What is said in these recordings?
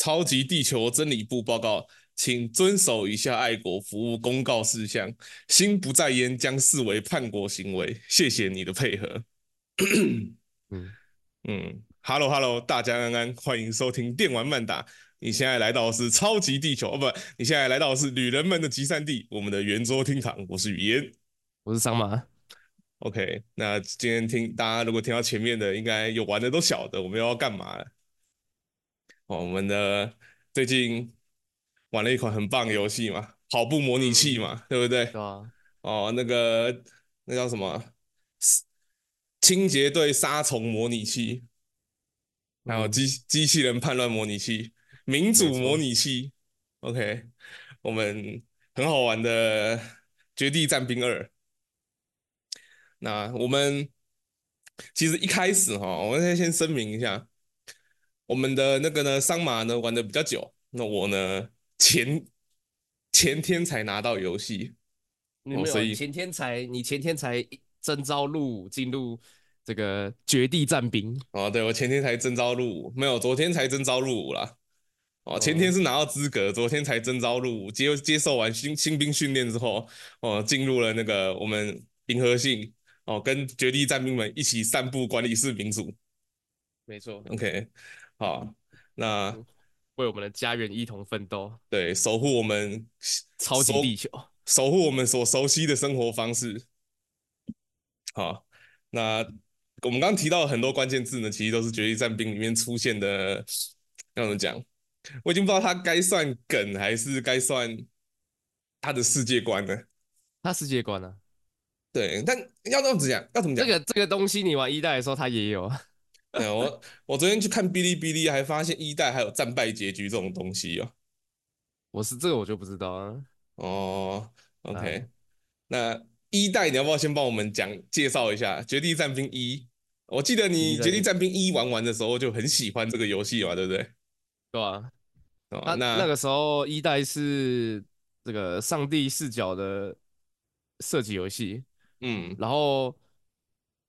超级地球真理部报告，请遵守以下爱国服务公告事项，心不在焉将视为叛国行为。谢谢你的配合。嗯嗯，Hello Hello，大家安安，欢迎收听电玩慢打。你现在来到的是超级地球哦，不，你现在来到的是旅人们的集散地，我们的圆桌厅堂。我是雨嫣，我是桑马。OK，那今天听大家如果听到前面的，应该有玩的都晓得我们要干嘛了。哦，我们的最近玩了一款很棒的游戏嘛，跑步模拟器嘛，嗯、对不对？对啊。哦，那个那叫什么？清洁队杀虫模拟器，还有机机器人叛乱模拟器，民主模拟器。OK，我们很好玩的《绝地战兵二》。那我们其实一开始哈，我们先先声明一下，我们的那个呢，桑马呢玩的比较久，那我呢前前天才拿到游戏，没有，所以前天才你前天才征召入伍进入这个绝地战兵哦，对，我前天才征召入伍，没有，昨天才征召入伍啦。哦，前天是拿到资格，昨天才征召入伍，接接受完新新兵训练之后，哦，进入了那个我们银河系。哦，跟绝地战兵们一起散布管理室民主，没错。OK，好，那为我们的家园一同奋斗，对，守护我们超级地球，守护我们所熟悉的生活方式。好，那我们刚刚提到很多关键字呢，其实都是绝地战兵里面出现的。要怎么讲？我已经不知道它该算梗还是该算它的世界观了。它世界观呢？对，但要这么讲，要怎么讲？这个这个东西你玩一代的时候，它也有。对，我我昨天去看哔哩哔哩，还发现一代还有战败结局这种东西哦。我是这个我就不知道啊。哦，OK，啊，那一代你要不要先帮我们讲介绍一下《绝地战兵一》？我记得你《绝地战兵一》玩完的时候就很喜欢这个游戏嘛，对不对？对啊。哦，那那个时候一代是这个上帝视角的射击游戏。嗯，然后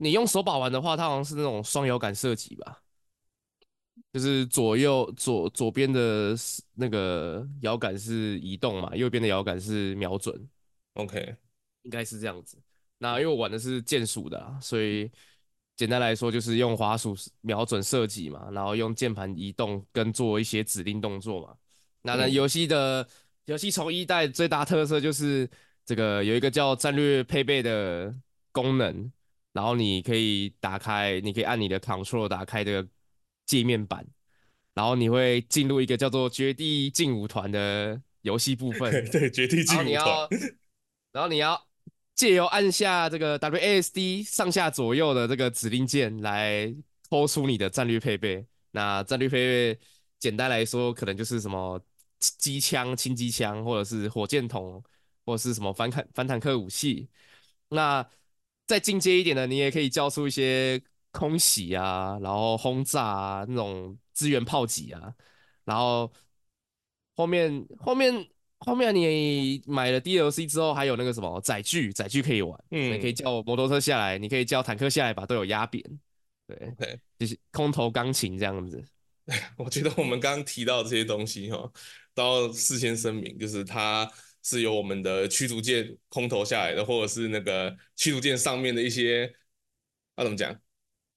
你用手把玩的话，它好像是那种双摇杆设计吧，就是左右左左边的那个摇杆是移动嘛，右边的摇杆是瞄准。OK，应该是这样子。那因为我玩的是键鼠的啊，所以简单来说就是用滑鼠瞄准射击嘛，然后用键盘移动跟做一些指令动作嘛。那那游戏的游戏从一代最大特色就是。这个有一个叫战略配备的功能，然后你可以打开，你可以按你的 Control 打开这个界面板，然后你会进入一个叫做绝地劲舞团的游戏部分。对，绝地劲舞团。然后你要借由按下这个 WASD 上下左右的这个指令键来拖出你的战略配备。那战略配备简单来说，可能就是什么机枪、轻机枪，或者是火箭筒。或者是什么反坦反坦克武器，那再进阶一点的，你也可以叫出一些空袭啊，然后轰炸啊那种支援炮击啊，然后后面后面后面你买了 DLC 之后，还有那个什么载具载具可以玩，嗯，你可以叫摩托车下来，你可以叫坦克下来把队友压扁，对.就是空投钢琴这样子。我觉得我们刚刚提到这些东西哦，都要事先声明，就是它。是由我们的驱逐舰空投下来的，或者是那个驱逐舰上面的一些，要、啊、怎么讲？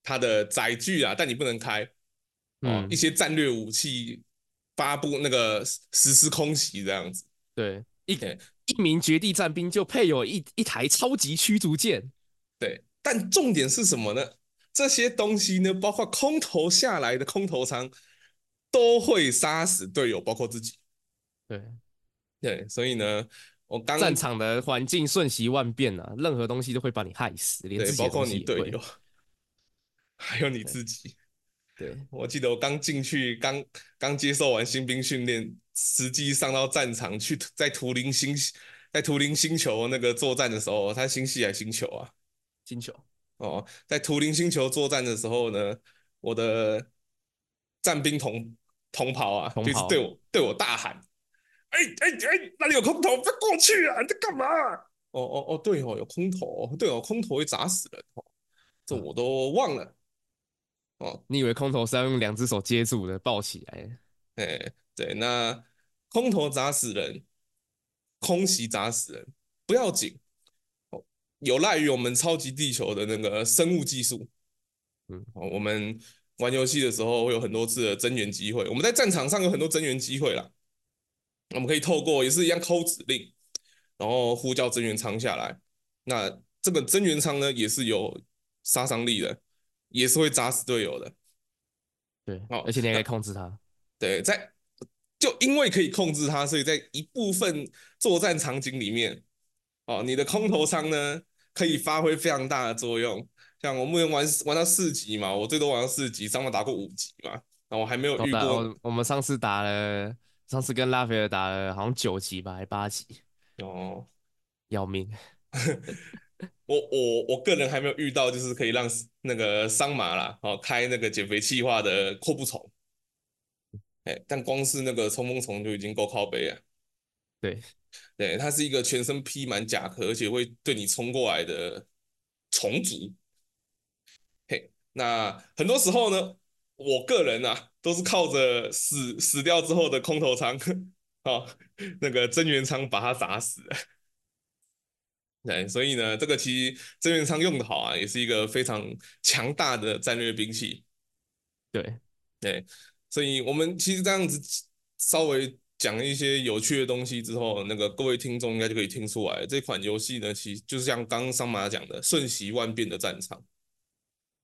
它的载具啊，但你不能开，哦，嗯、一些战略武器发布那个实施空袭这样子。对，一一名绝地战兵就配有一一台超级驱逐舰。对，但重点是什么呢？这些东西呢，包括空投下来的空投舱，都会杀死队友，包括自己。对。对，所以呢，我刚战场的环境瞬息万变啊，任何东西都会把你害死，连自己对，包括你队友，还有你自己。对，对我记得我刚进去，刚刚接受完新兵训练，实际上到战场去，在图灵星，在图灵星球那个作战的时候，他星系还星球啊？星球。哦，在图灵星球作战的时候呢，我的战兵同同袍啊，就是对我对我大喊。哎哎哎，那里有空投，不要过去啊！你在干嘛？哦哦哦，对哦，有空投，对哦，空投会砸死人哦，这我都忘了。哦，你以为空投是要用两只手接住的，抱起来？哎，对，那空投砸死人，空袭砸死人不要紧，哦有赖于我们超级地球的那个生物技术。嗯，我们玩游戏的时候会有很多次的增援机会，我们在战场上有很多增援机会啦。我们可以透过也是一样抠指令，然后呼叫增援舱下来。那这个增援舱呢，也是有杀伤力的，也是会砸死队友的。对，哦，而且你还可以控制它。对，在就因为可以控制它，所以在一部分作战场景里面，哦，你的空投舱呢可以发挥非常大的作用。像我目前玩玩到四级嘛，我最多玩到四级，上面打过五级嘛，那我还没有遇过。我，我们上次打了，上次跟拉斐尔打了，好像九级吧，还八级。哦，要命。我我我个人还没有遇到，就是可以让那个桑麻啦，哦，开那个减肥计划的阔步虫，哎，但光是那个冲锋虫就已经够靠背了。对，对，它是一个全身披满甲壳，而且会对你冲过来的虫族。嘿，那很多时候呢，我个人啊，都是靠着死死掉之后的空投仓，哦，那个增援舱把它砸死。对，所以呢，这个其实增援舱用的好啊，也是一个非常强大的战略兵器。对，对，所以我们其实这样子稍微讲一些有趣的东西之后，那个各位听众应该就可以听出来，这款游戏呢，其实就是像刚刚桑马讲的，瞬息万变的战场，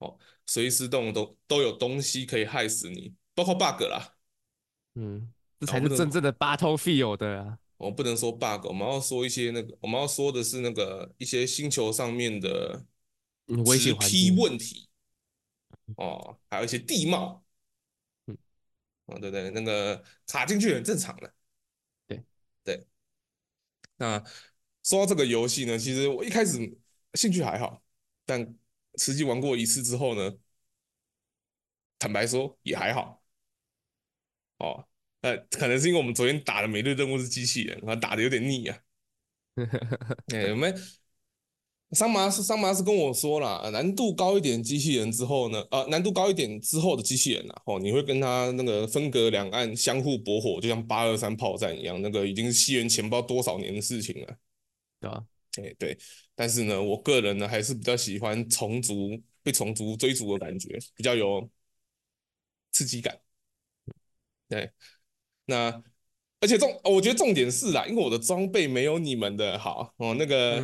哦，随时动都都有东西可以害死你，包括 bug 啦。嗯，这才是真正的 battlefield 的啊。我不能说 bug，我们要说一些那个，我们要说的是那个一些星球上面的危险批问题，哦，还有一些地貌，嗯，哦，对对，那个卡进去很正常的，对对。那说到这个游戏呢，其实我一开始兴趣还好，但实际玩过一次之后呢，坦白说也还好，哦。呃，可能是因为我们昨天打的每日任务是机器人，然后打的有点腻啊。哎，我们桑麻是桑麻是跟我说了，难度高一点机器人之后呢，呃，难度高一点之后的机器人啊，哦，你会跟他那个分隔两岸相互驳火，就像八二三炮战一样，那个已经是西元前不知道多少年的事情了。对啊，哎对，但是呢，我个人呢还是比较喜欢虫族被虫族追逐的感觉，比较有刺激感。对。那而且重，我觉得重点是啦，因为我的装备没有你们的好哦，那个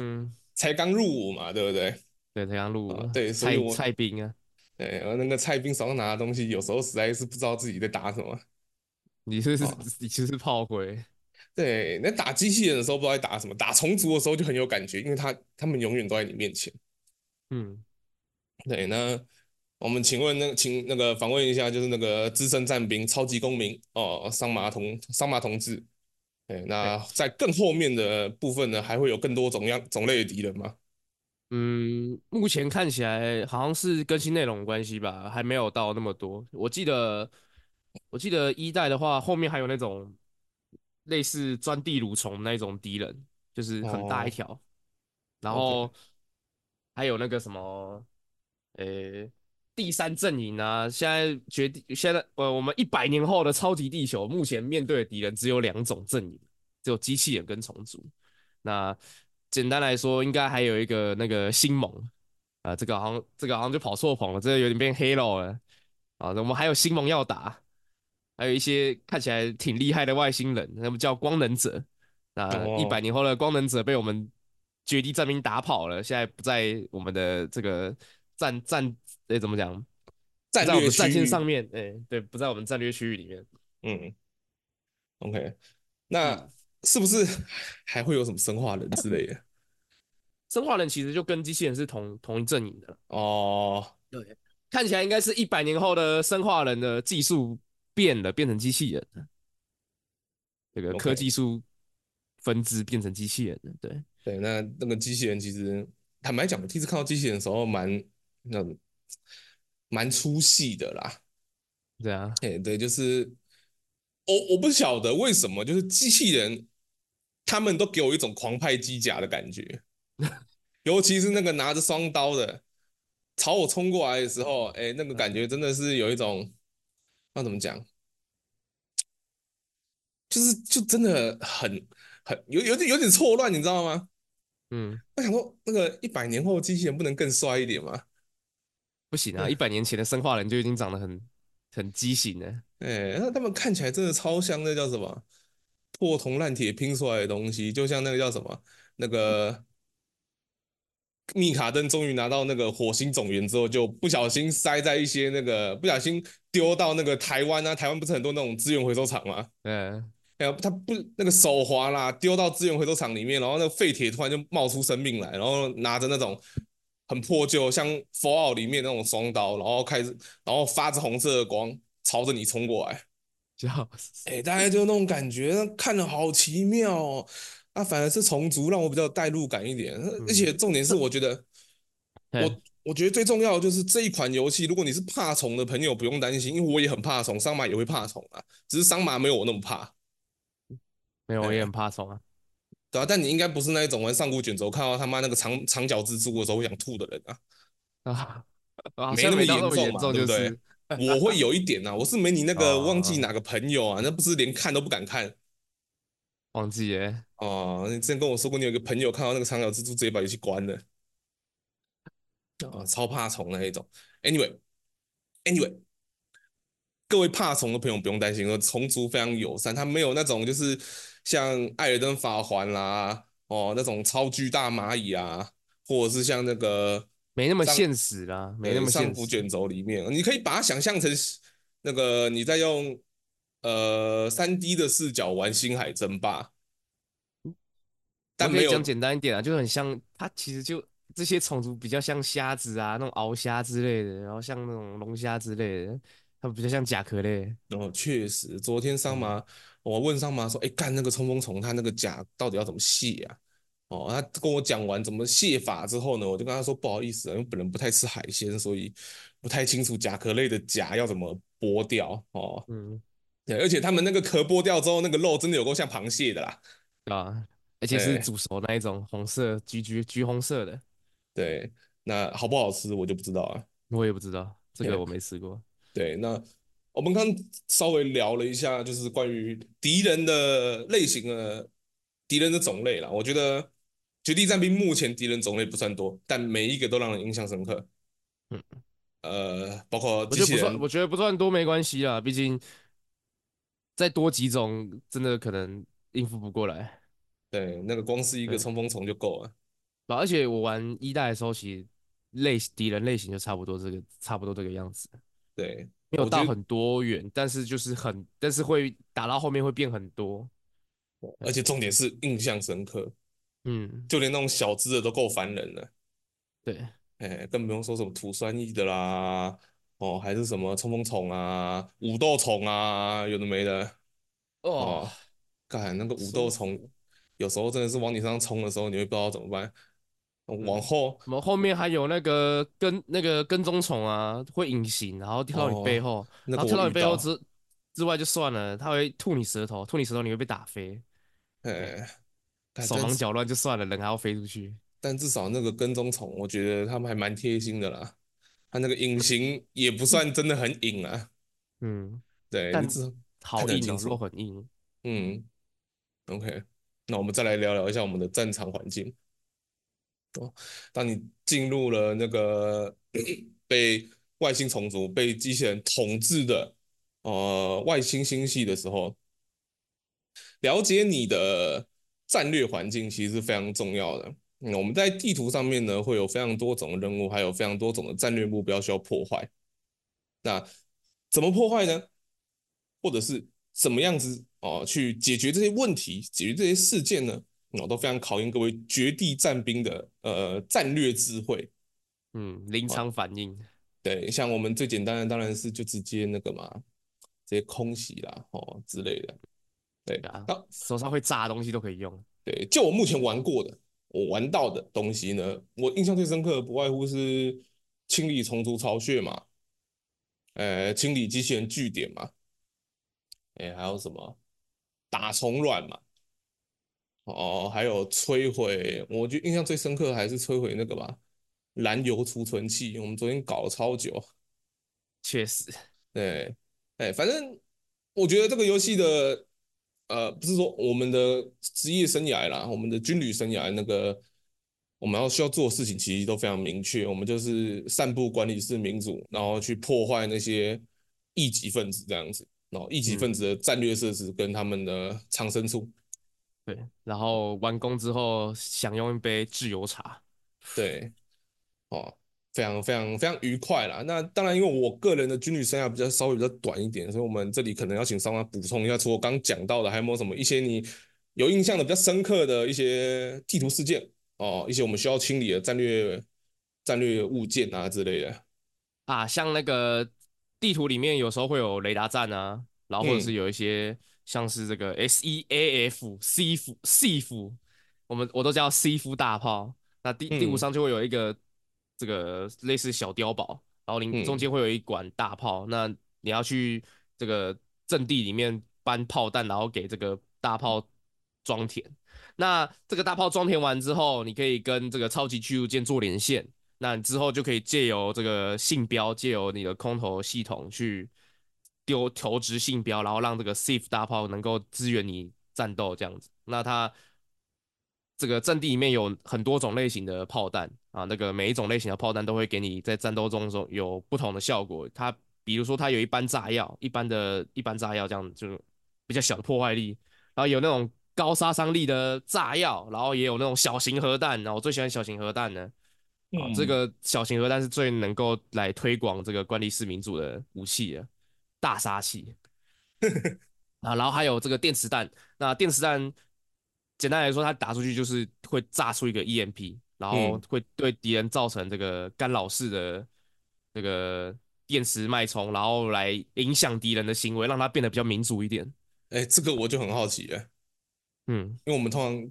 才刚入伍嘛，对不对？对，才刚入伍，哦，对，所以我菜兵啊，对，然后那个菜兵手上拿的东西，有时候实在是不知道自己在打什么。你是，哦、你其实是炮灰。对，那打机器人的时候不知道在打什么，打虫族的时候就很有感觉，因为他他们永远都在你面前。嗯，对，那。我们请问那个，请那个访问一下，就是那个资深战兵、超级公民哦，桑麻同桑麻同志。对，那在更后面的部分呢，还会有更多种样种类的敌人吗？嗯，目前看起来好像是更新内容关系吧，还没有到那么多。我记得，我记得一代的话，后面还有那种类似钻地蠕虫那种敌人，就是很大一条，哦、然后还有那个什么，诶。第三阵营啊，现在决定现在呃，我们一百年后的超级地球，目前面对的敌人只有两种阵营，只有机器人跟虫族。那简单来说，应该还有一个那个星盟啊、呃，这个好像这个好像就跑错棚了，这个有点变黑了啊。啊，我们还有星盟要打，还有一些看起来挺厉害的外星人，他们叫光能者。那一百年后的光能者被我们绝地战兵打跑了，现在不在我们的这个战战。对，怎么讲？在战线上面，哎，对，不在我们战略区域里面。嗯，OK，那是不是还会有什么生化人之类的？生化人其实就跟机器人是同同一阵营的哦。对，看起来应该是一百年后的生化人的技术变了，变成机器人了。这个科技树分支变成机器人了。对对，那那个机器人其实坦白讲，我第一次看到机器人的时候蛮，那种。蛮粗细的啦，对啊，哎，对，就是我我不晓得为什么，就是机器人他们都给我一种狂派机甲的感觉，尤其是那个拿着双刀的朝我冲过来的时候，哎，那个感觉真的是有一种，那怎么讲？就是就真的很很有有点有点错乱，你知道吗？嗯，我想说，那个一百年后机器人不能更帅一点吗？不行啊，一百年前的生化人就已经长得很很畸形了。哎，那他们看起来真的超像那叫什么破铜烂铁拼出来的东西，就像那个叫什么那个。密卡登终于拿到那个火星种源之后，就不小心塞在一些那个不小心丢到那个台湾啊，台湾不是很多那种资源回收厂吗？嗯，哎呀，他不那个手滑啦，丢到资源回收厂里面，然后那个废铁突然就冒出生命来，然后拿着那种很破旧像 Fallout 里面那种双刀，然后开始，然后发着红色的光朝着你冲过来，笑死！哎，大概就那种感觉，看着好奇妙哦。那、啊、反而是虫族让我比较有代入感一点，而且重点是，我觉得 我我觉得最重要的就是这一款游戏，如果你是怕虫的朋友，不用担心，因为我也很怕虫，桑马也会怕虫啊，只是桑马没有我那么怕。没有，我也很怕虫啊。对啊，但你应该不是那一种玩上古卷轴看到他妈那个长长脚蜘蛛的时候会想吐的人啊。啊，没那么严重嘛，对不对？我会有一点啊，我是没你那个忘记 哪个朋友啊，那不是连看都不敢看。忘记耶哦，你之前跟我说过，你有个朋友看到那个长脚蜘蛛，直接把游戏关了。啊，超怕虫的那一种。Anyway，Anyway，各位怕虫的朋友不用担心，说虫族非常友善，它没有那种就是像艾尔登法环啦，哦那种超巨大蚂蚁啊，或者是像那个没那么现实啦，没那么上古卷轴里面，你可以把它想象成那个你在用。呃，三 D 的视角玩《星海争霸》，但没有讲简单一点啊，就很像它，其实就这些虫族比较像虾子啊，那种鳌虾之类的，然后像那种龙虾之类的，它比较像甲壳类。哦，确实，昨天上麻，嗯、我问上麻说，哎，干那个冲锋虫，它那个甲到底要怎么卸啊？哦，他跟我讲完怎么卸法之后呢，我就跟他说不好意思啊，因为本人不太吃海鲜，所以不太清楚甲壳类的甲要怎么剥掉哦。嗯。对，而且他们那个壳剥掉之后，那个肉真的有够像螃蟹的啦，啊，而且是煮熟那一种红色，橘橘橘红色的。对，那好不好吃我就不知道了。我也不知道，这个我没吃过。对，那我们刚稍微聊了一下，就是关于敌人的类型的敌人的种类啦。我觉得《绝地战兵》目前敌人种类不算多，但每一个都让人印象深刻。嗯，呃，包括我觉得不算，我觉得不算多没关系啊，毕竟。再多几种，真的可能应付不过来。对，那个光是一个冲锋虫就够了。而且我玩一代的时候，其实类敌人类型就差不多这个，差不多这个样子。对，没有到很多元，但是就是很，但是会打到后面会变很多。而且重点是印象深刻。嗯，就连那种小只的都够烦人了。对，哎，更不用说什么土酸液的啦。哦，还是什么冲锋虫啊、武斗虫啊，有的没的。哦，干那个武斗虫，有时候真的是往你身上冲的时候，你会不知道怎么办。往后，我们后面还有那个跟那个跟踪虫啊，会隐形，然后跳到你背后，然后跳到你背后之之外就算了，它会吐你舌头，吐你舌头你会被打飞。哎，手忙脚乱就算了，人还要飞出去。但至少那个跟踪虫，我觉得他们还蛮贴心的啦。他那个隐形也不算真的很隐啊，嗯，对，但是好硬，有时候很硬，嗯，OK，那我们再来聊聊一下我们的战场环境。哦，当你进入了那个被外星虫族、被机器人统治的呃外星星系的时候，了解你的战略环境其实是非常重要的。嗯，我们在地图上面呢，会有非常多种的任务，还有非常多种的战略目标需要破坏。那怎么破坏呢？或者是怎么样子哦，去解决这些问题，解决这些事件呢？哦，都非常考验各位绝地战兵的呃战略智慧。嗯，临场反应。哦。对，像我们最简单的当然是就直接那个嘛，直接空袭啦，哦之类的。对啊，手上会炸的东西都可以用。对，就我目前玩过的。我玩到的东西呢，我印象最深刻的不外乎是清理虫族巢穴嘛，呃，清理机器人据点嘛，哎，还有什么？打虫卵嘛，哦，还有摧毁，我觉得印象最深刻的还是摧毁那个吧，燃油储存器，我们昨天搞了超久，确实，对，哎，反正我觉得这个游戏的呃，不是说我们的职业生涯啦，我们的军旅生涯那个，我们要需要做的事情其实都非常明确，我们就是散布管理式民主，然后去破坏那些异己分子这样子，然后异己分子的战略设施跟他们的藏身处，对，然后完工之后享用一杯自由茶，对，哦。非常非常非常愉快啦。那当然，因为我个人的军旅生涯比较稍微比较短一点，所以我们这里可能要请上官补充一下，除了我刚讲到的，还有没有什么一些你有印象的比较深刻的一些地图事件哦，一些我们需要清理的战略战略物件啊之类的啊，像那个地图里面有时候会有雷达站啊，然后或者是有一些像是这个 SEAF、SEAF、SEAF，我们我都叫 SEAF 大炮。那第第五上就会有一个。这个类似小碉堡，然后你中间会有一管大炮，嗯、那你要去这个阵地里面搬炮弹，然后给这个大炮装填。那这个大炮装填完之后，你可以跟这个超级驱逐舰做连线，那你之后就可以借由这个信标，借由你的空投系统去丢投掷信标，然后让这个 SEAF 大炮能够支援你战斗这样子。那它这个阵地里面有很多种类型的炮弹。啊，那个每一种类型的炮弹都会给你在战斗中中有不同的效果。它比如说它有一般炸药，一般的一般炸药这样就比较小的破坏力，然后有那种高杀伤力的炸药，然后也有那种小型核弹。然后我最喜欢小型核弹呢。啊，这个小型核弹是最能够来推广这个管理式民主的武器的大杀器。啊，然后还有这个电磁弹。那电磁弹简单来说，它打出去就是会炸出一个 EMP。然后会对敌人造成这个干扰式的这个电磁脉冲，然后来影响敌人的行为，让他变得比较民主一点。哎，这个我就很好奇了。嗯，因为我们通常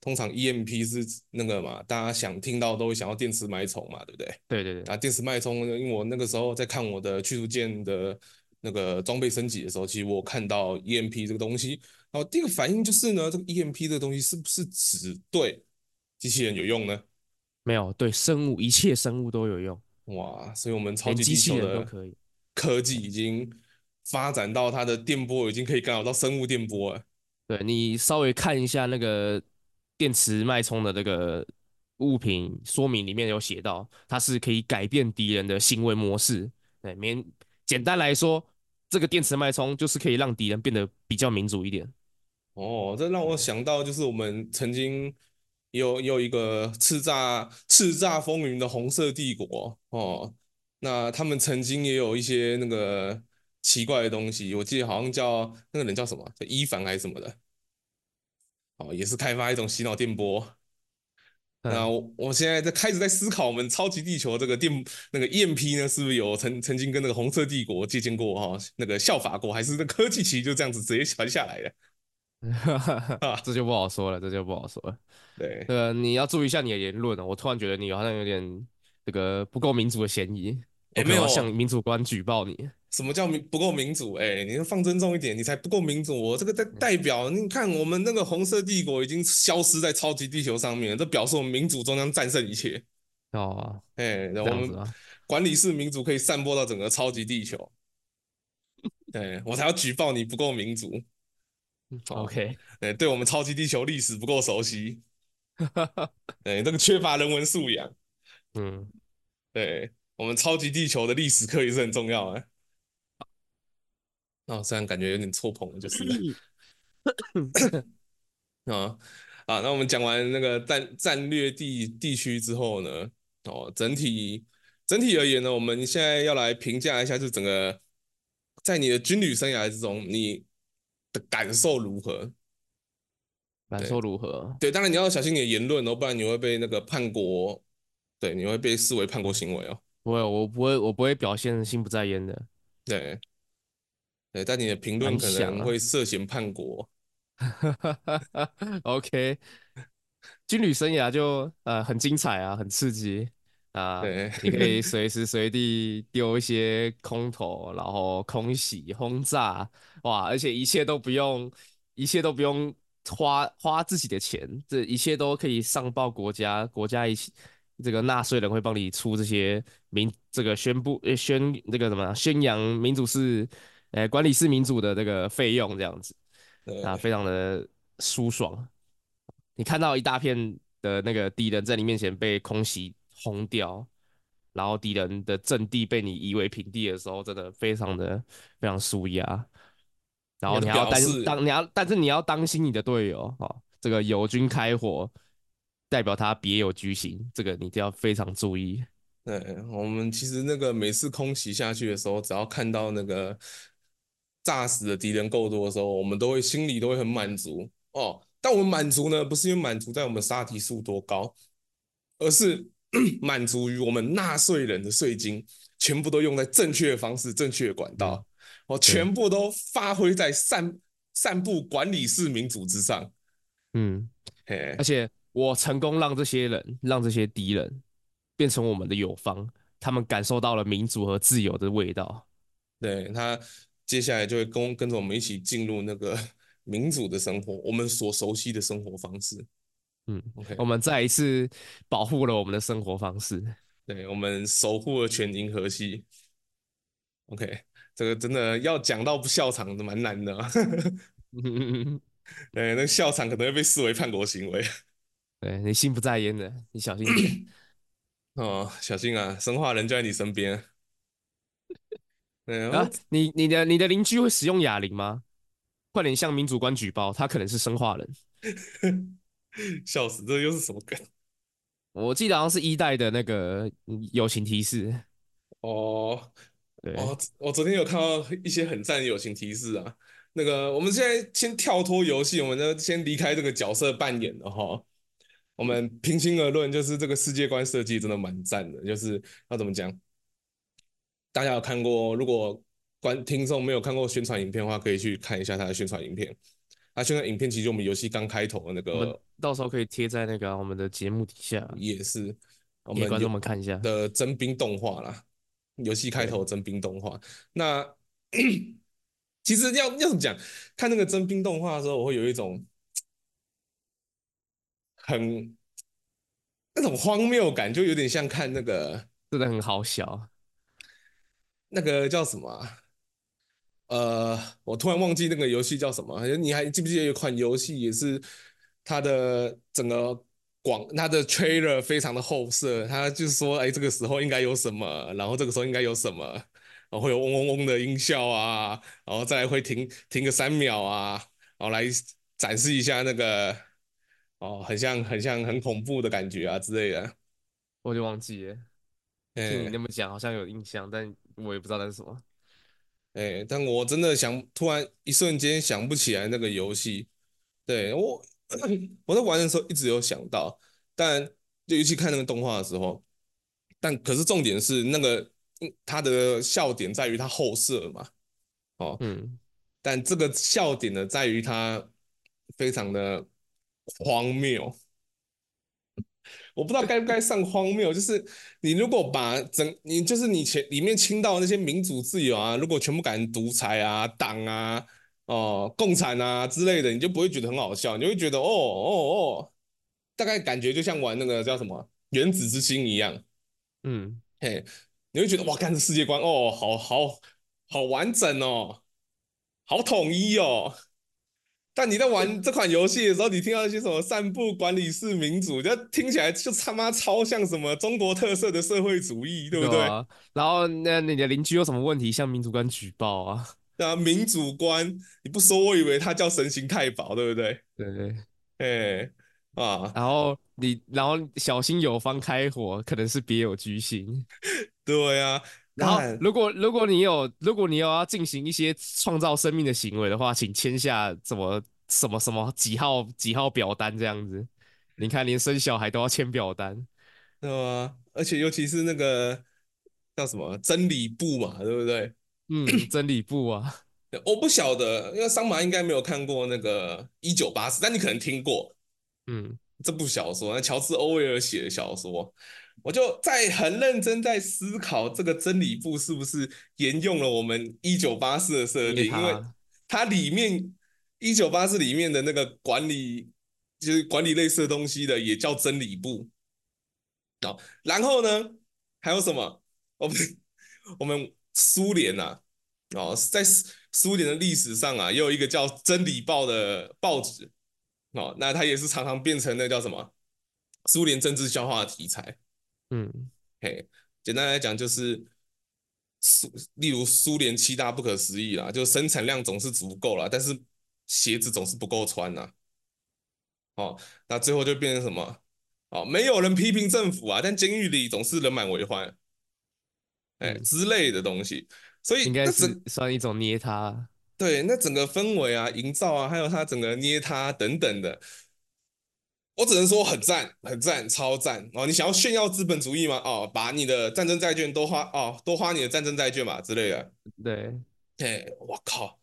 通常 EMP 是那个嘛，大家想听到都会想要电磁脉冲嘛，对不对？对对对。啊，电磁脉冲，因为我那个时候在看我的驱逐舰的那个装备升级的时候，其实我看到 EMP 这个东西，然后第一个反应就是呢，这个 EMP 这个东西是不是只对？机器人有用呢？没有，对生物，一切生物都有用。哇，所以我们超级地球的科技已经发展到它的电波已经可以干扰到生物电波了。对，你稍微看一下那个电磁脉冲的这个物品说明里面有写到，它是可以改变敌人的行为模式。对，免简单来说，这个电磁脉冲就是可以让敌人变得比较民主一点。哦，这让我想到就是我们曾经。有有一个叱咤叱咤风云的红色帝国哦，那他们曾经也有一些那个奇怪的东西，我记得好像叫那个人叫什么，叫伊凡还是什么的，哦，也是开发一种洗脑电波。嗯、那我我现在在开始在思考，我们超级地球这个电那个 EMP 呢，是不是有曾曾经跟那个红色帝国借鉴过哈、哦，那个效法过，还是那科技其实就这样子直接传下来的？啊，这就不好说了，这就不好说了。对，呃，你要注意一下你的言论。我突然觉得你好像有点这个不够民主的嫌疑。我，没有向民主官举报你。什么叫民不够民主？哎，你放尊重一点，你才不够民主。我这个代代表，你看我们那个红色帝国已经消失在超级地球上面，这表示我们民主终将战胜一切。哦，哎，我们管理式民主可以散播到整个超级地球。对，我才要举报你不够民主。OK，对，对我们超级地球历史不够熟悉，对，这个缺乏人文素养，嗯，对我们超级地球的历史课也是很重要的。哦，虽然感觉有点错捧，就是啊啊，那我们讲完那个战战略地地区之后呢，哦，整体整体而言呢，我们现在要来评价一下，就整个在你的军旅生涯之中，你。感受如何？感受如何？对，当然你要小心你的言论哦，不然你会被那个叛国，对，你会被视为叛国行为哦。不会，我不会，我不会表现心不在焉的。对，对，但你的评论可能会涉嫌叛国。啊、OK，军旅生涯就呃很精彩啊，很刺激。啊，对你可以随时随地丢一些空投，然后空袭轰炸，哇！而且一切都不用，一切都不用花花自己的钱，这一切都可以上报国家，国家一起这个纳税人会帮你出这些民这个宣布呃宣这个什么宣扬民主是呃管理是民主的这个费用这样子。啊，非常的舒爽。你看到一大片的那个敌人在你面前被空袭轰掉，然后敌人的阵地被你夷为平地的时候，真的非常的非常舒压。然后你要担当你要，但是你要当心你的队友哦。这个友军开火，代表他别有居心，这个你就要非常注意。对，我们其实那个每次空袭下去的时候，只要看到那个炸死的敌人够多的时候，我们都会心里都会很满足哦。但我们满足呢，不是因为满足在我们杀敌数多高，而是 满足于我们纳税人的税金全部都用在正确的方式、正确的管道，哦，全部都发挥在散散布管理式民主之上。嗯，而且我成功让这些人、让这些敌人变成我们的友方，他们感受到了民主和自由的味道。对，他接下来就会跟跟着我们一起进入那个。民主的生活，我们所熟悉的生活方式。嗯，OK，我们再一次保护了我们的生活方式。对，我们守护了全银河系。OK，这个真的要讲到不笑场的蛮难的。对，那个笑场可能会被视为叛国行为。对，你心不在焉的，你小心一点。哦，小心啊，生化人就在你身边。对啊，你你的你的邻居会使用哑铃吗？快点向民主官举报，他可能是生化人。笑死，这又是什么梗？我记得好像是一代的那个友情提示。哦，对哦，我昨天有看到一些很赞的友情提示啊。那个，我们现在先跳脱游戏，我们呢先离开这个角色扮演了哈。我们平心而论，就是这个世界观设计真的蛮赞的。就是要怎么讲？大家有看过？如果观听众没有看过宣传影片的话，可以去看一下他的宣传影片。他宣传影片其实我们游戏刚开头的那个，到时候可以贴在那个、啊、我们的节目底下，也是我们观众们看一下的征兵动画啦。游戏开头征兵动画，那 其实要要怎么讲？看那个征兵动画的时候，我会有一种很那种荒谬感，就有点像看那个，真的很好笑。那个叫什么、啊？呃，我突然忘记那个游戏叫什么。你还记不记得有款游戏也是它的整个广，它的 trailer 非常的厚色，它就是说，哎，这个时候应该有什么，然后这个时候应该有什么，然后会有嗡嗡嗡的音效啊，然后再来会停停个三秒啊，然后来展示一下那个哦，很像很像很恐怖的感觉啊之类的。我就忘记了，听你那么讲，好像有印象，但我也不知道那是什么。哎，但我真的想，突然一瞬间想不起来那个游戏。对，我，我在玩的时候一直有想到，但就尤其看那个动画的时候，但可是重点是那个它的笑点在于它后设嘛，哦，嗯，但这个笑点呢，在于它非常的荒谬。我不知道该不该上荒谬，就是你如果把整你就是你前里面倾倒那些民主自由啊，如果全部改成独裁啊、党啊、哦、共产啊之类的，你就不会觉得很好笑，你会觉得哦哦哦，大概感觉就像玩那个叫什么《原子之心》一样，嗯，嘿，你会觉得哇，看这世界观哦，好好好完整哦，好统一哦。但你在玩这款游戏的时候，你听到一些什么散步管理式民主，就听起来就他妈超像什么中国特色的社会主义，对不对？啊、然后那你的邻居有什么问题，向民主官举报啊？对啊，民主官，你不说我以为他叫神行太保，对不对？对对，哎、欸、啊，然后你然后小心有方开火，可能是别有居心。对啊。然后，如果如果你有如果你有要进行一些创造生命的行为的话，请签下什么什么什么几号几号表单这样子。你看，连生小孩都要签表单，对吗？而且尤其是那个叫什么真理部嘛，对不对？嗯，真理部啊。我不晓得，因为桑麻应该没有看过那个一九八四，但你可能听过。嗯，这部小说，那乔治·欧威尔写的小说。我就在很认真在思考这个真理部是不是沿用了我们一九八四的设定，因为它里面一九八四里面的那个管理就是管理类似的东西的也叫真理部。好，然后呢还有什么？我们我们苏联啊，哦，在苏联的历史上啊，也有一个叫《真理报》的报纸哦，那它也是常常变成那叫什么苏联政治笑话的题材。嗯，嘿，简单来讲就是苏，例如苏联七大不可思议啦，就生产量总是足够啦，但是鞋子总是不够穿呐。哦，那最后就变成什么？哦，没有人批评政府啊，但监狱里总是人满为患，哎、嗯、之类的东西。所以应该是算一种捏他，对，那整个氛围啊、营造啊，还有他整个捏他等等的，我只能说很赞、很赞、超赞哦！你想要炫耀资本主义吗？哦，把你的战争债券都花哦，多花你的战争债券嘛之类的。对，哎，我靠，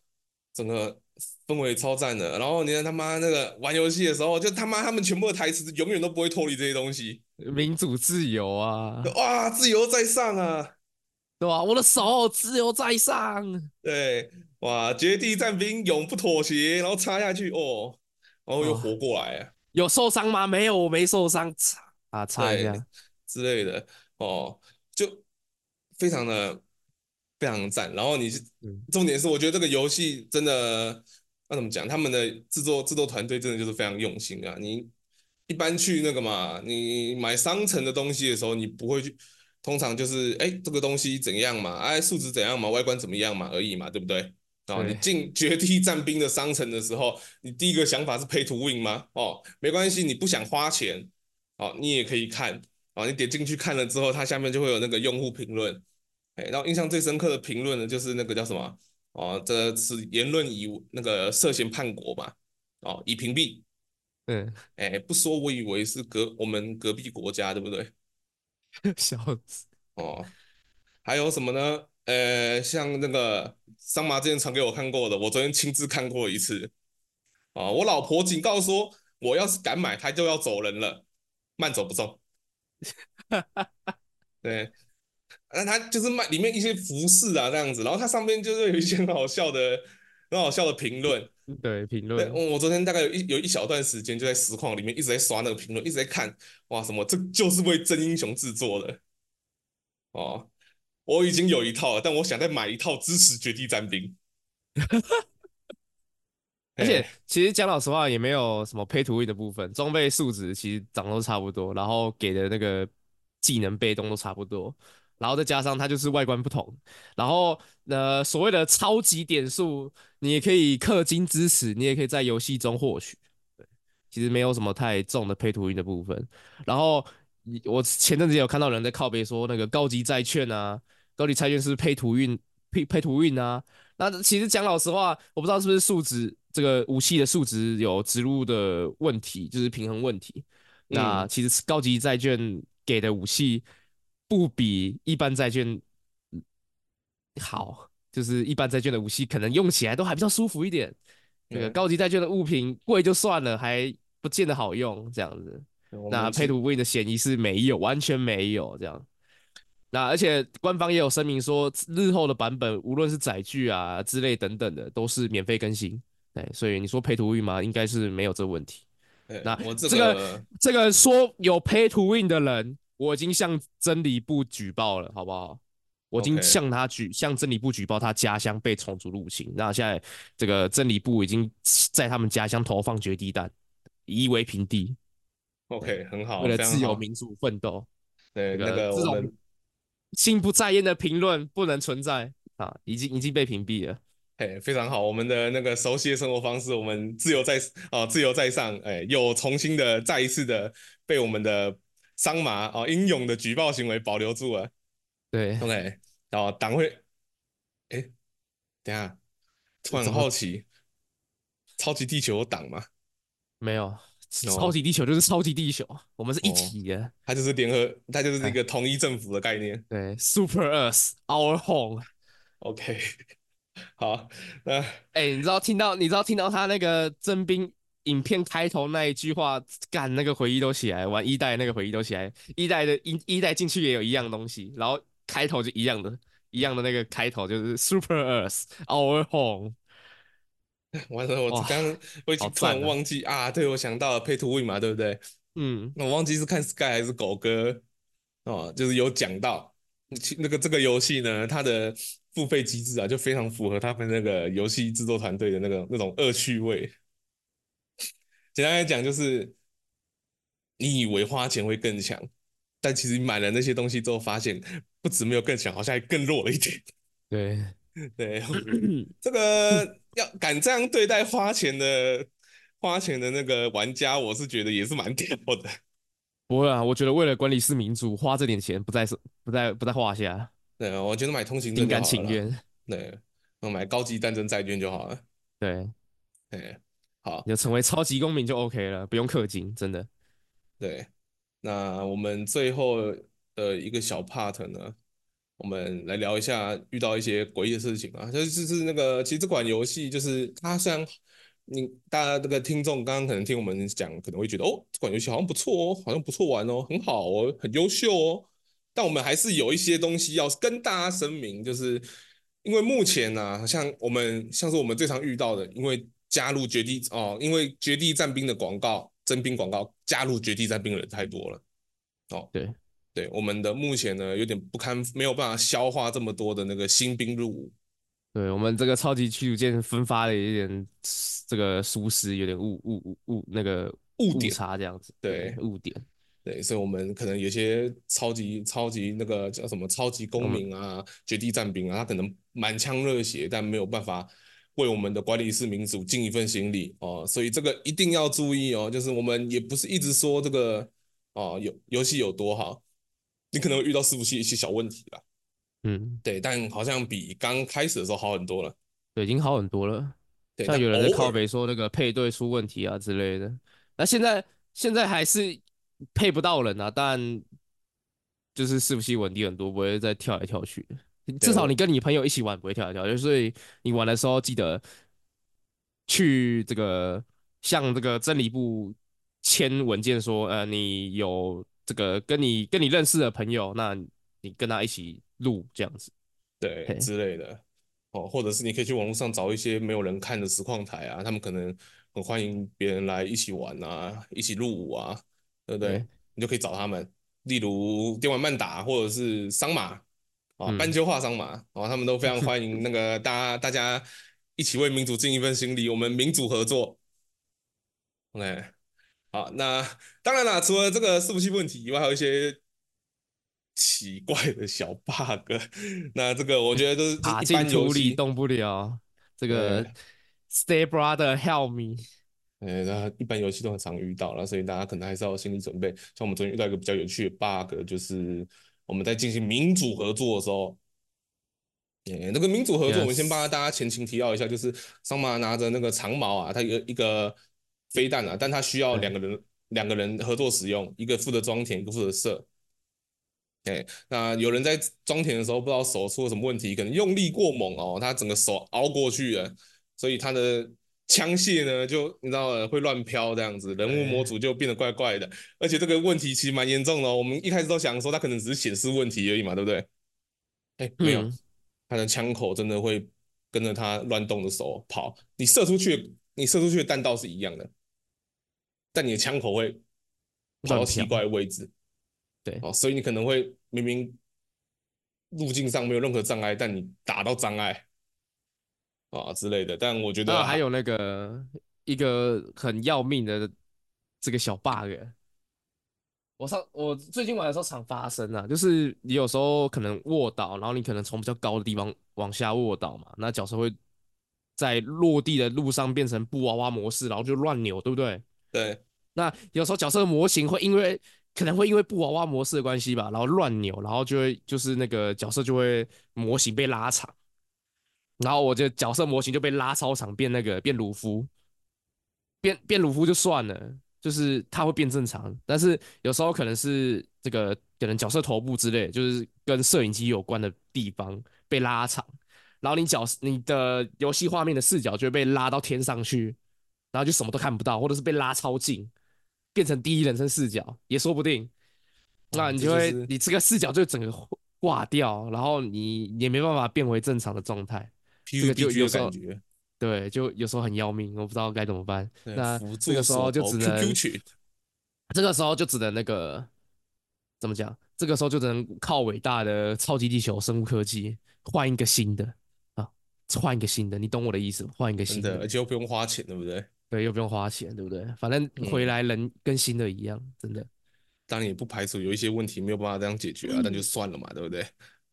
整个氛围超赞的。然后你看他妈那个玩游戏的时候，就他妈他们全部的台词永远都不会脱离这些东西，民主自由啊，哇，自由在上啊！对吧？我的手自由在上。对，哇！绝地战兵永不妥协，然后插下去，哦，然后又活过来啊！有受伤吗？没有，我没受伤。擦啊，擦一下之类的，哦，就非常的非常赞。然后你是，重点是，我觉得这个游戏真的，那怎么讲？他们的制作制作团队真的就是非常用心啊！你一般去那个嘛，你买商城的东西的时候，你不会去。通常就是哎，这个东西怎样嘛？哎，数值怎样嘛？外观怎么样嘛？而已嘛，对不对？哦，你进 绝地战兵的商城的时候，你第一个想法是 pay to win 吗？哦，没关系，你不想花钱，哦，你也可以看，哦，你点进去看了之后，它下面就会有那个用户评论，哎，然后印象最深刻的评论呢，就是那个叫什么？哦，这是言论以那个涉嫌叛国嘛？哦，已屏蔽。嗯，哎，不说我以为是隔我们隔壁国家，对不对？笑死哦，还有什么呢？呃，像那个桑麻之前传给我看过的，我昨天亲自看过一次。啊、哦，我老婆警告说，我要是敢买，她就要走人了，慢走不送。对，那他就是卖里面一些服饰啊这样子，然后它上面就是有一些很好笑的、很好笑的评论。对，评论。我昨天大概有一有一小段时间就在实况里面一直在刷那个评论，一直在看，哇，什么这就是为真英雄制作的哦！我已经有一套了，但我想再买一套支持绝地战兵。而且其实讲老实话，也没有什么 pay to win 的部分，装备数值其实长得都差不多，然后给的那个技能被动都差不多。然后再加上它就是外观不同，然后呃所谓的超级点数，你也可以氪金支持，你也可以在游戏中获取。其实没有什么太重的 pay to win 的部分。然后我前阵子有看到人在靠背说那个高级债券啊，高级债券是 pay to win，pay pay to win 啊。那其实讲老实话，我不知道是不是数值这个武器的数值有植入的问题，就是平衡问题。嗯、那其实高级债券给的武器。不比一般债券好，就是一般债券的武器可能用起来都还比较舒服一点。那个高级债券的物品贵就算了，还不见得好用这样子。那 Pay to Win 的嫌疑是没有，完全没有这样。那而且官方也有声明说，日后的版本无论是载具啊之类等等的，都是免费更新。对，所以你说 Pay to Win 吗？应该是没有这个问题。那我这个、这个、说有 Pay to Win 的人。我已经向真理部举报了，好不好？我已经向他举.向真理部举报他家乡被虫族入侵。那现在这个真理部已经在他们家乡投放决地弹，夷为平地。OK，很好，为了自由民主奋斗。对，那个这种心不在焉的评论不能存在啊，已经已经被屏蔽了。哎，非常好，我们的那个熟悉的生活方式，我们自由在啊，自由在上，哎，又重新的再一次的被我们的。桑麻哦，英勇的举报行为保留住了。对，OK，然后党会，哎，等下，突然很好奇，超级地球有党吗？没有，超级地球就是超级地球，我们是一体的。它就是联合，它就是一个统一政府的概念。对，Super Earth，Our Home。OK，好，那哎，你知道听到，你知道听到他那个征兵。影片开头那一句话，干那个回忆都起来，玩一代那个回忆都起来，一代的一一代进去也有一样东西，然后开头就一样的，一样的那个开头就是 Super Earth Our Home。完了，我刚刚我已经突然忘记啊，啊，对，我想到了 Pay to Win 嘛，对不对？嗯，那我忘记是看 Sky 还是狗哥哦，就是有讲到那个这个游戏呢，它的付费机制啊，就非常符合他们那个游戏制作团队的那个那种恶趣味。简单来讲，就是你以为花钱会更强，但其实你买了那些东西之后，发现不止没有更强，好像还更弱了一点。对 对，这个要敢这样对待花钱的花钱的那个玩家，我是觉得也是蛮屌的。不会啊，我觉得为了管理式民主，花这点钱不在不在不在话下。对啊，我觉得买通行证心甘情愿。对，我买高级战争债券就好了。对，对，好，就成为超级公民就 OK 了，不用氪金，真的。对，那我们最后的一个小 part 呢，我们来聊一下遇到一些诡异的事情啊，就是是那个，其实这款游戏就是它虽然。你大家这个听众刚刚可能听我们讲，可能会觉得哦，这款游戏好像不错哦，好像不错玩哦，很好哦，很优秀哦。但我们还是有一些东西要跟大家声明，就是因为目前呢、啊，像我们像是我们最常遇到的，因为加入绝地哦，因为绝地战兵的广告征兵广告加入绝地战兵的人太多了哦。对对，我们的目前呢有点不堪，没有办法消化这么多的那个新兵入伍。对我们这个超级驱逐舰分发的有点这个疏失，有点误误误误那个误点差这样子，对误点，对，所以我们可能有些超级超级那个叫什么超级公民啊、嗯、绝地战兵啊，他可能满腔热血，但没有办法为我们的管理式民主尽一份心力哦，所以这个一定要注意哦，就是我们也不是一直说这个哦游游戏有多好，你可能会遇到伺服器一些小问题啦。嗯，对，但好像比刚开始的时候好很多了。对，已经好很多了。对，像有人在靠北说那个配对出问题啊之类的。那现在现在还是配不到人啊，但就是伺服器稳定很多，不会再跳来跳去。至少你跟你朋友一起玩不会跳来跳去，所以你玩的时候记得去这个向这个真理部签文件说，呃，你有这个跟你跟你认识的朋友，那你跟他一起。录这样子，对之类的哦，或者是你可以去网络上找一些没有人看的实况台啊，他们可能很欢迎别人来一起玩啊，一起入伍啊，对不对？对你就可以找他们，例如电玩慢打或者是桑马啊，斑鸠画桑马哦，他们都非常 欢迎那个大家大家一起为民主尽一份心力，我们民主合作。OK，好，那当然了，除了这个伺服器问题以外，还有一些。奇怪的小 bug，那这个我觉得都是一般游戏动不了。这个 Stay Brother Help Me，呃，那一般游戏都很常遇到了，所以大家可能还是要有心理准备。像我们昨天遇到一个比较有趣的 bug，就是我们在进行民主合作的时候，呃，那个民主合作，我们先帮大家前情提要一下，就是桑马拿着那个长矛啊，他有一个飞弹啊，但它需要两个人两个人合作使用，一个负责装填，一个负责射。哎，那有人在装填的时候不知道手出了什么问题，可能用力过猛哦，他整个手凹过去了，所以他的枪械呢就你知道会乱飘这样子，人物模组就变得怪怪的，而且这个问题其实蛮严重的哦。我们一开始都想说他可能只是显示问题而已嘛，对不对？哎，没有，他的枪口真的会跟着他乱动的手跑，你射出去，你射出去的弹道是一样的，但你的枪口会跑到奇怪的位置。对哦，所以你可能会明明路径上没有任何障碍，但你打到障碍啊之类的。但我觉得、啊、还有那个一个很要命的这个小 bug，我上我最近玩的时候常发生啊，就是你有时候可能卧倒，然后你可能从比较高的地方往下卧倒嘛，那角色会在落地的路上变成布娃娃模式，然后就乱扭，对不对？对。那有时候角色模型会因为可能会因为布娃娃模式的关系吧，然后乱扭，然后就会就是那个角色就会模型被拉长，然后我就角色模型就被拉超长，变那个变鲁夫，变变鲁夫就算了，就是它会变正常，但是有时候可能是这个可能角色头部之类，就是跟摄影机有关的地方被拉长，然后你角你的游戏画面的视角就会被拉到天上去，然后就什么都看不到，或者是被拉超近。变成第一人称视角也说不定，那你就会你这个视角就整个挂掉，然后你也没办法变回正常的状态。这个就有感觉对，就有时候很要命，我不知道该怎么办。那这个时候就只能，这个时候就只能那个怎么讲？这个时候就只能靠伟大的超级地球生物科技换一个新的啊，换一个新的，你懂我的意思吗？换一个新的，而且又不用花钱，对不对？对，又不用花钱，对不对？反正回来人跟新的一样，嗯、真的。当然也不排除有一些问题没有办法这样解决啊，嗯、但就算了嘛，对不对？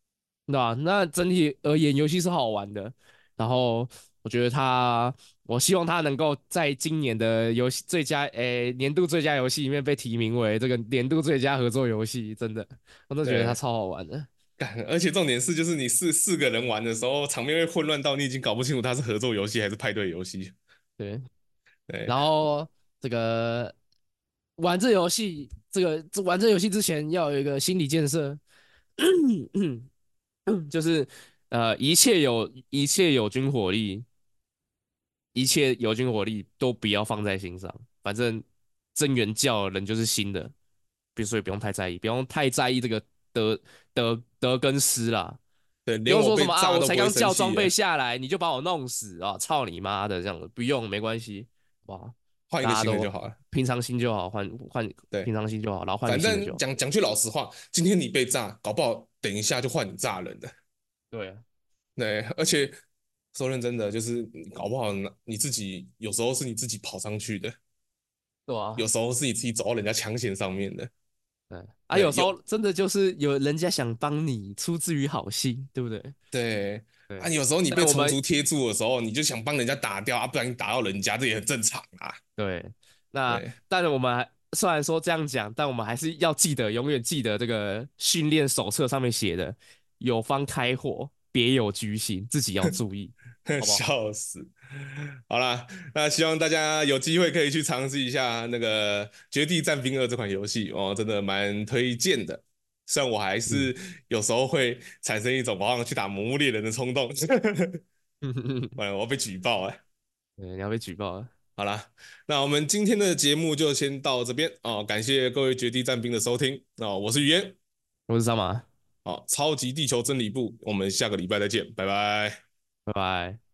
那、啊、那整体而言，游戏是好玩的。然后我觉得他，我希望他能够在今年的游戏最佳，诶，年度最佳游戏里面被提名为这个年度最佳合作游戏。真的，我都觉得他超好玩的。而且重点是，就是你四四个人玩的时候，场面会混乱到你已经搞不清楚它是合作游戏还是派对游戏。对，对。然后这个玩这游戏，这个玩这游戏之前要有一个心理建设。就是，呃，一切有一切有军火力，一切有军火力都不要放在心上。反正增援叫人就是新的，所以不用太在意，不用太在意这个德德德根斯啦。对，不用说什么啊，我才刚叫装备下来，你就把我弄死啊！操你妈的，这样子不用，没关系。哇，换一个新的就好了，平常心就好，换换对，平常心就好，然后换。反正讲讲句老实话，今天你被炸，搞不好。等一下就换你炸人的，对啊，对，而且说认真的，就是搞不好你自己有时候是你自己跑上去的，对啊，有时候是你自己走到人家枪线上面的，对。啊，有时候真的就是有人家想帮你，出自于好心，对不对？对，啊，有时候你被虫族贴住的时候，你就想帮人家打掉啊，不然你打到人家，这也很正常啊。对，那但是我们。虽然说这样讲，但我们还是要记得，永远记得这个训练手册上面写的：有方开火，别有居心，自己要注意。笑死！好啦，那希望大家有机会可以去尝试一下那个《绝地战兵二》这款游戏哦，真的蛮推荐的。虽然我还是有时候会产生一种我想去打《魔物猎人》的冲动。完了，我要被举报了。对，你要被举报了。好啦，那我们今天的节目就先到这边哦。感谢各位绝地战兵的收听哦，我是雨嫣，我是张马，好，超级地球真理部，我们下个礼拜再见，拜拜，拜拜。